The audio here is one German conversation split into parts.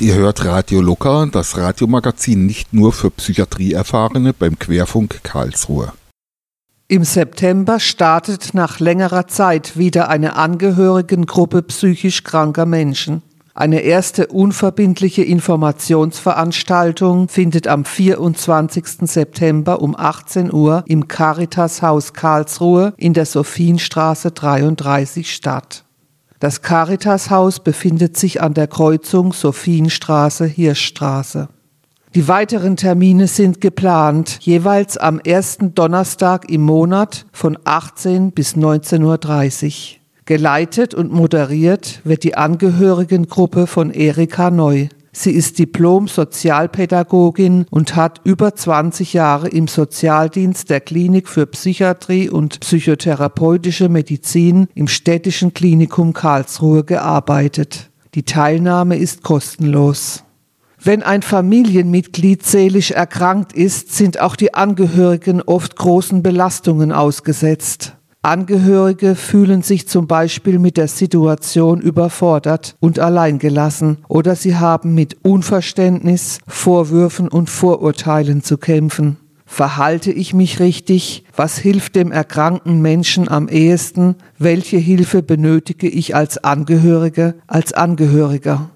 Ihr hört Radio Locker, das Radiomagazin nicht nur für Psychiatrieerfahrene beim Querfunk Karlsruhe. Im September startet nach längerer Zeit wieder eine Angehörigengruppe psychisch kranker Menschen. Eine erste unverbindliche Informationsveranstaltung findet am 24. September um 18 Uhr im Caritas Haus Karlsruhe in der Sophienstraße 33 statt. Das Caritas Haus befindet sich an der Kreuzung Sophienstraße Hirschstraße. Die weiteren Termine sind geplant, jeweils am ersten Donnerstag im Monat von 18 bis 19.30 Uhr. Geleitet und moderiert wird die Angehörigengruppe von Erika Neu. Sie ist Diplom-Sozialpädagogin und hat über 20 Jahre im Sozialdienst der Klinik für Psychiatrie und psychotherapeutische Medizin im städtischen Klinikum Karlsruhe gearbeitet. Die Teilnahme ist kostenlos. Wenn ein Familienmitglied seelisch erkrankt ist, sind auch die Angehörigen oft großen Belastungen ausgesetzt. Angehörige fühlen sich zum Beispiel mit der Situation überfordert und alleingelassen oder sie haben mit Unverständnis, Vorwürfen und Vorurteilen zu kämpfen. Verhalte ich mich richtig? Was hilft dem erkrankten Menschen am ehesten? Welche Hilfe benötige ich als Angehörige, als Angehöriger?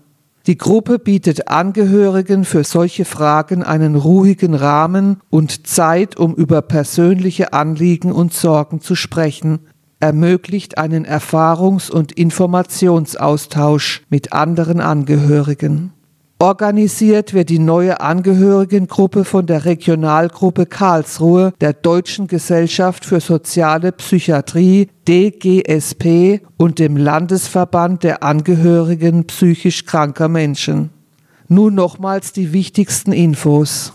Die Gruppe bietet Angehörigen für solche Fragen einen ruhigen Rahmen und Zeit, um über persönliche Anliegen und Sorgen zu sprechen, ermöglicht einen Erfahrungs- und Informationsaustausch mit anderen Angehörigen. Organisiert wird die neue Angehörigengruppe von der Regionalgruppe Karlsruhe der Deutschen Gesellschaft für Soziale Psychiatrie DGSP und dem Landesverband der Angehörigen psychisch kranker Menschen. Nun nochmals die wichtigsten Infos.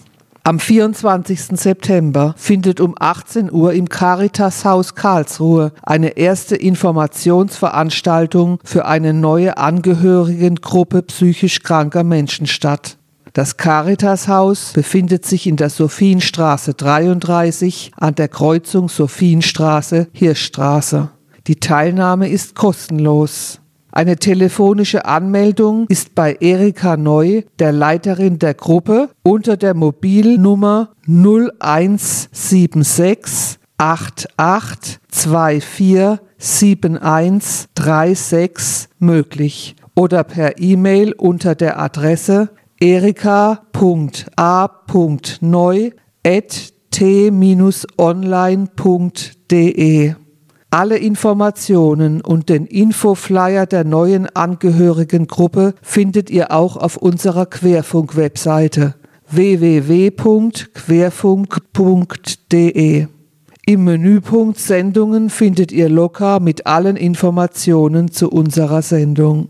Am 24. September findet um 18 Uhr im Caritas Haus Karlsruhe eine erste Informationsveranstaltung für eine neue Angehörigengruppe psychisch kranker Menschen statt. Das Caritas Haus befindet sich in der Sophienstraße 33 an der Kreuzung Sophienstraße Hirschstraße. Die Teilnahme ist kostenlos. Eine telefonische Anmeldung ist bei Erika Neu, der Leiterin der Gruppe, unter der Mobilnummer 0176 88 24 71 36 möglich oder per E-Mail unter der Adresse erika.a.neu t-online.de alle Informationen und den Infoflyer der neuen Angehörigengruppe findet ihr auch auf unserer Querfunk-Webseite www.querfunk.de. Im Menüpunkt Sendungen findet ihr locker mit allen Informationen zu unserer Sendung.